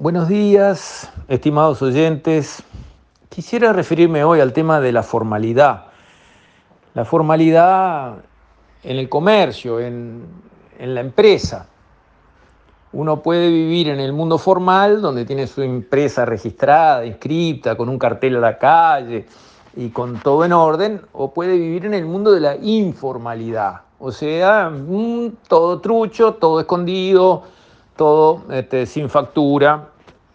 Buenos días, estimados oyentes. Quisiera referirme hoy al tema de la formalidad. La formalidad en el comercio, en, en, la empresa. Uno puede vivir en el mundo formal, donde tiene su empresa registrada, inscripta, con un cartel a la calle y con todo en orden, o puede vivir en el mundo de la informalidad, o sea, todo trucho, todo escondido, todo este, sin factura,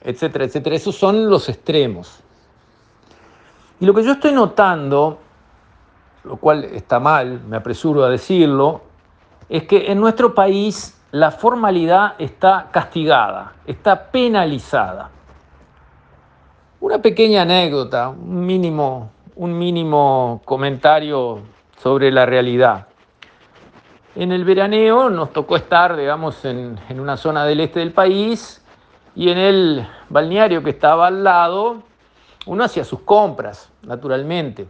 etcétera, etcétera. Esos son los extremos. Y lo que yo estoy notando, lo cual está mal, me apresuro a decirlo, es que en nuestro país la formalidad está castigada, está penalizada. Una pequeña anécdota, un mínimo, un mínimo comentario sobre la realidad. En el veraneo nos tocó estar, digamos, en, en, una zona del este del país y en el balneario que estaba al lado, uno hacía sus compras, naturalmente.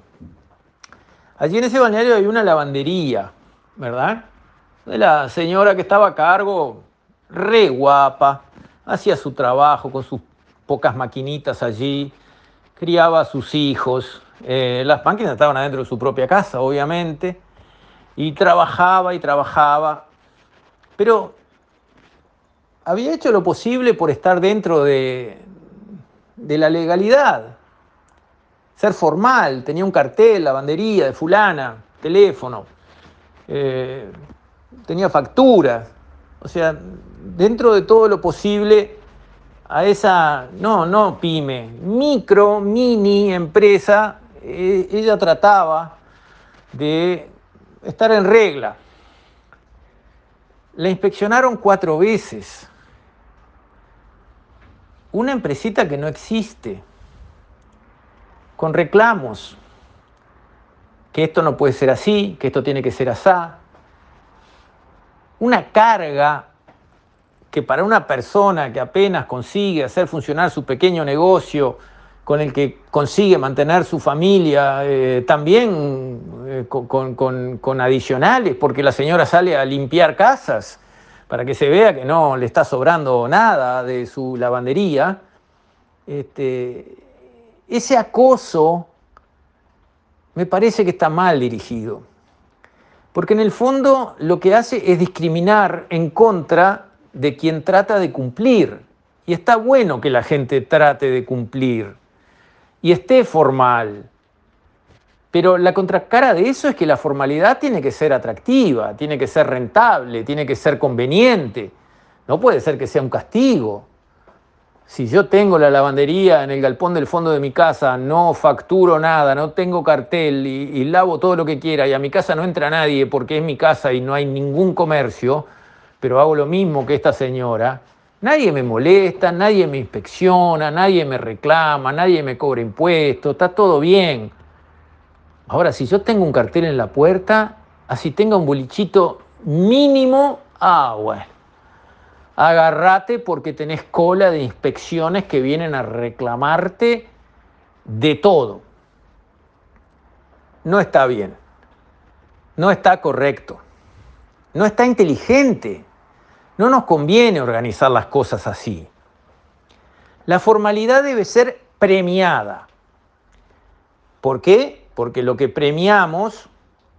Allí en ese balneario hay una lavandería, ¿verdad? De la señora que estaba a cargo, re guapa, hacía su trabajo con sus pocas maquinitas allí, criaba a sus hijos. Eh, las máquinas estaban adentro de su propia casa, obviamente y trabajaba y trabajaba, pero había hecho lo posible por estar dentro de, la legalidad, ser formal, tenía un cartel, lavandería de fulana, teléfono, eh, tenía facturas, o sea, dentro de todo lo posible a esa, no, no pyme, micro, mini empresa, eh, ella trataba de estar en regla. La inspeccionaron cuatro veces. Una empresita que no existe, con reclamos, que esto no puede ser así, que esto tiene que ser así. Una carga que para una persona que apenas consigue hacer funcionar su pequeño negocio, con el que consigue mantener su familia, eh, también eh, con, adicionales, porque la señora sale a limpiar casas para que se vea que no le está sobrando nada de su lavandería. Este, ese acoso me parece que está mal dirigido, porque en el fondo lo que hace es discriminar en contra de quien trata de cumplir. Y está bueno que la gente trate de cumplir y esté formal. Pero la contracara de eso es que la formalidad tiene que ser atractiva, tiene que ser rentable, tiene que ser conveniente. No puede ser que sea un castigo. Si yo tengo la lavandería en el galpón del fondo de mi casa, no facturo nada, no tengo cartel y, lavo todo lo que quiera y a mi casa no entra nadie porque es mi casa y no hay ningún comercio, pero hago lo mismo que esta señora, Nadie me molesta, nadie me inspecciona, nadie me reclama, nadie me cobra impuestos, está todo bien. Ahora, si yo tengo un cartel en la puerta, así tenga un bolichito mínimo, ah, bueno, agarrate porque tenés cola de inspecciones que vienen a reclamarte de todo. No está bien, no está correcto, no está inteligente. No nos conviene organizar las cosas así. La formalidad debe ser premiada. ¿Por qué? Porque lo que premiamos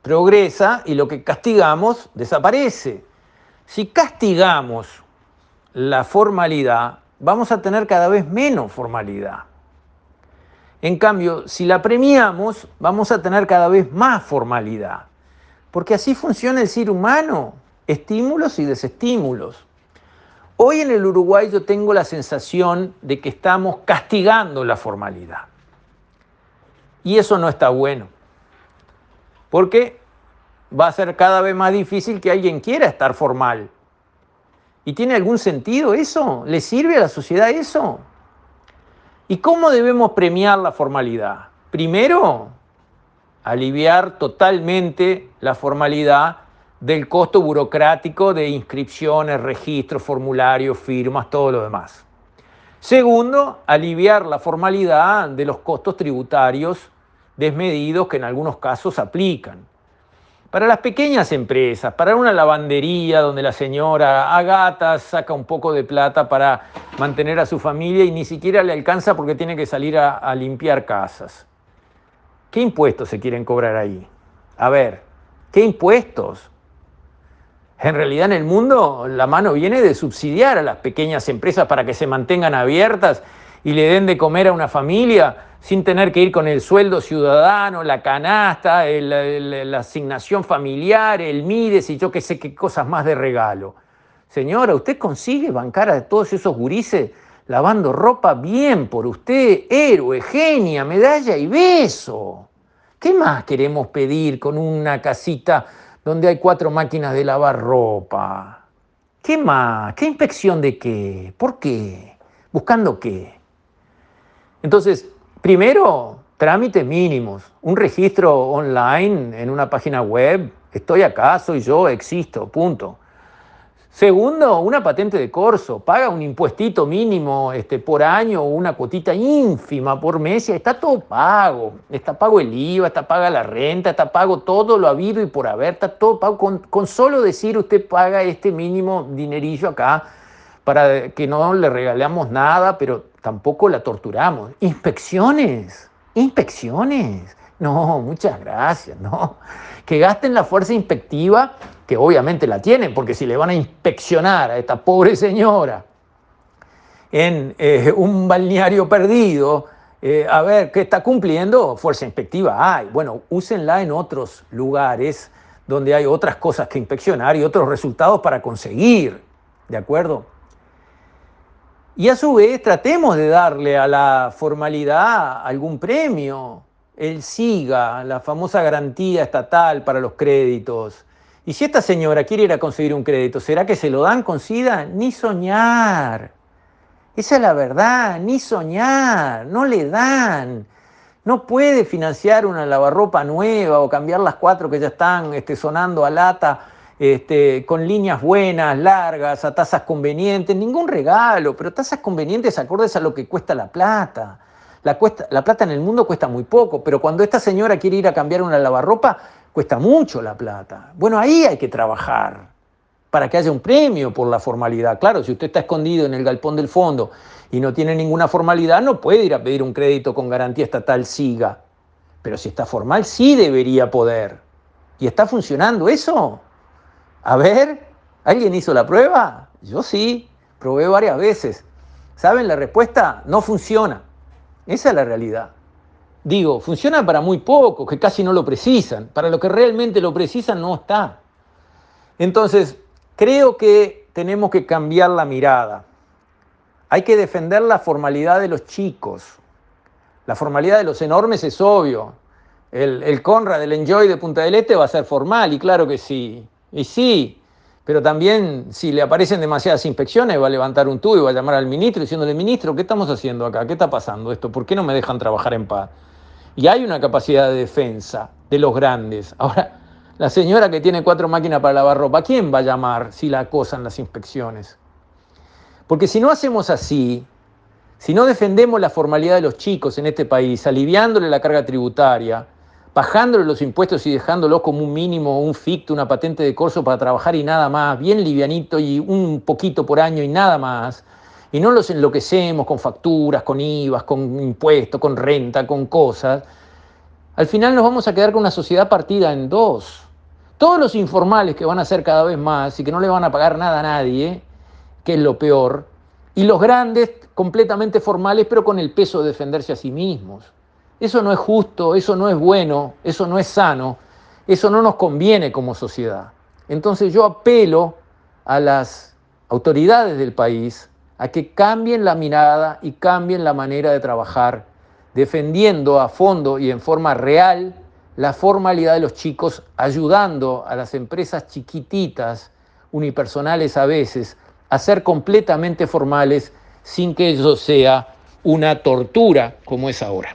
progresa y lo que castigamos desaparece. Si castigamos la formalidad, vamos a tener cada vez menos formalidad. En cambio, si la premiamos, vamos a tener cada vez más formalidad. Porque así funciona el ser humano estímulos y desestímulos. Hoy en el Uruguay yo tengo la sensación de que estamos castigando la formalidad. Y eso no está bueno. Porque va a ser cada vez más difícil que alguien quiera estar formal. ¿Y tiene algún sentido eso? ¿Le sirve a la sociedad eso? ¿Y cómo debemos premiar la formalidad? Primero, aliviar totalmente la formalidad del costo burocrático de inscripciones, registros, formularios, firmas, todo lo demás. Segundo, aliviar la formalidad de los costos tributarios desmedidos que en algunos casos aplican. para las pequeñas empresas, para una lavandería donde la señora Agata saca un poco de plata para mantener a su familia y ni siquiera le alcanza porque tiene que salir a, a limpiar casas. ¿Qué impuestos se quieren cobrar ahí? A ver, ¿qué impuestos? En realidad en el mundo la mano viene de subsidiar a las pequeñas empresas para que se mantengan abiertas y le den de comer a una familia sin tener que ir con el sueldo ciudadano, la canasta, la asignación familiar, el MIDES y yo qué sé qué cosas más de regalo. Señora, ¿usted consigue bancar a todos esos gurises lavando ropa bien por usted? Héroe, genia, medalla y beso. ¿Qué más queremos pedir con una casita donde hay cuatro máquinas de lavar ropa? ¿Qué más? ¿Qué inspección de qué? ¿Por qué? ¿Buscando qué? Entonces, primero, trámites mínimos, un registro online en una página web, estoy acá, soy yo, existo, punto. Segundo, una patente de corso, paga un impuestito mínimo este, por año o una cuotita ínfima por mes y está todo pago. Está pago el IVA, está paga la renta, está pago todo lo habido y por haber, está todo pago. Con, con solo decir usted paga este mínimo dinerillo acá para que no le regalamos nada, pero tampoco la torturamos. Inspecciones, inspecciones. No, muchas gracias, no. Que gasten la fuerza inspectiva, que obviamente la tienen, porque si le van a inspeccionar a esta pobre señora en eh, un balneario perdido, eh, a ver qué está cumpliendo, fuerza inspectiva hay. Bueno, úsenla en otros lugares donde hay otras cosas que inspeccionar y otros resultados para conseguir, ¿de acuerdo? Y a su vez tratemos de darle a la formalidad algún premio, el SIGA, la famosa garantía estatal para los créditos. Y si esta señora quiere ir a conseguir un crédito, ¿será que se lo dan con SIDA? Ni soñar. Esa es la verdad, ni soñar, no le dan. No puede financiar una lavarropa nueva o cambiar las cuatro que ya están este, sonando a lata este, con líneas buenas, largas, a tasas convenientes, ningún regalo, pero tasas convenientes acordes a lo que cuesta la plata. La, cuesta, la plata en el mundo cuesta muy poco, pero cuando esta señora quiere ir a cambiar una lavarropa, cuesta mucho la plata. Bueno, ahí hay que trabajar para que haya un premio por la formalidad. Claro, si usted está escondido en el galpón del fondo y no tiene ninguna formalidad, no puede ir a pedir un crédito con garantía estatal SIGA. Pero si está formal, sí debería poder. ¿Y está funcionando eso? A ver, ¿alguien hizo la prueba? Yo sí, probé varias veces. ¿Saben la respuesta? No funciona. Esa es la realidad. Digo, funciona para muy pocos, que casi no lo precisan. Para los que realmente lo precisan no está. Entonces, creo que tenemos que cambiar la mirada. Hay que defender la formalidad de los chicos. La formalidad de los enormes es obvio. El, el Conrad, el Enjoy de Punta del Este va a ser formal, y claro que sí. Y sí, pero también si le aparecen demasiadas inspecciones va a levantar un tubo y va a llamar al ministro diciéndole, ministro, ¿qué estamos haciendo acá? ¿Qué está pasando esto? ¿Por qué no me dejan trabajar en paz? Y hay una capacidad de defensa de los grandes. Ahora, la señora que tiene cuatro máquinas para lavar ropa, ¿quién va a llamar si la acosan las inspecciones? Porque si no hacemos así, si no defendemos la formalidad de los chicos en este país, aliviándole la carga tributaria, bajándole los impuestos y dejándolos como un mínimo, un ficto, una patente de corso para trabajar y nada más, bien livianito y un poquito por año y nada más, y no los enloquecemos con facturas, con IVAs, con impuestos, con renta, con cosas, al final nos vamos a quedar con una sociedad partida en dos. Todos los informales que van a ser cada vez más y que no le van a pagar nada a nadie, que es lo peor, y los grandes completamente formales pero con el peso de defenderse a sí mismos. Eso no es justo, eso no es bueno, eso no es sano, eso no nos conviene como sociedad. Entonces yo apelo a las autoridades del país a que cambien la mirada y cambien la manera de trabajar, defendiendo a fondo y en forma real la formalidad de los chicos, ayudando a las empresas chiquititas, unipersonales a veces, a ser completamente formales sin que eso sea una tortura como es ahora.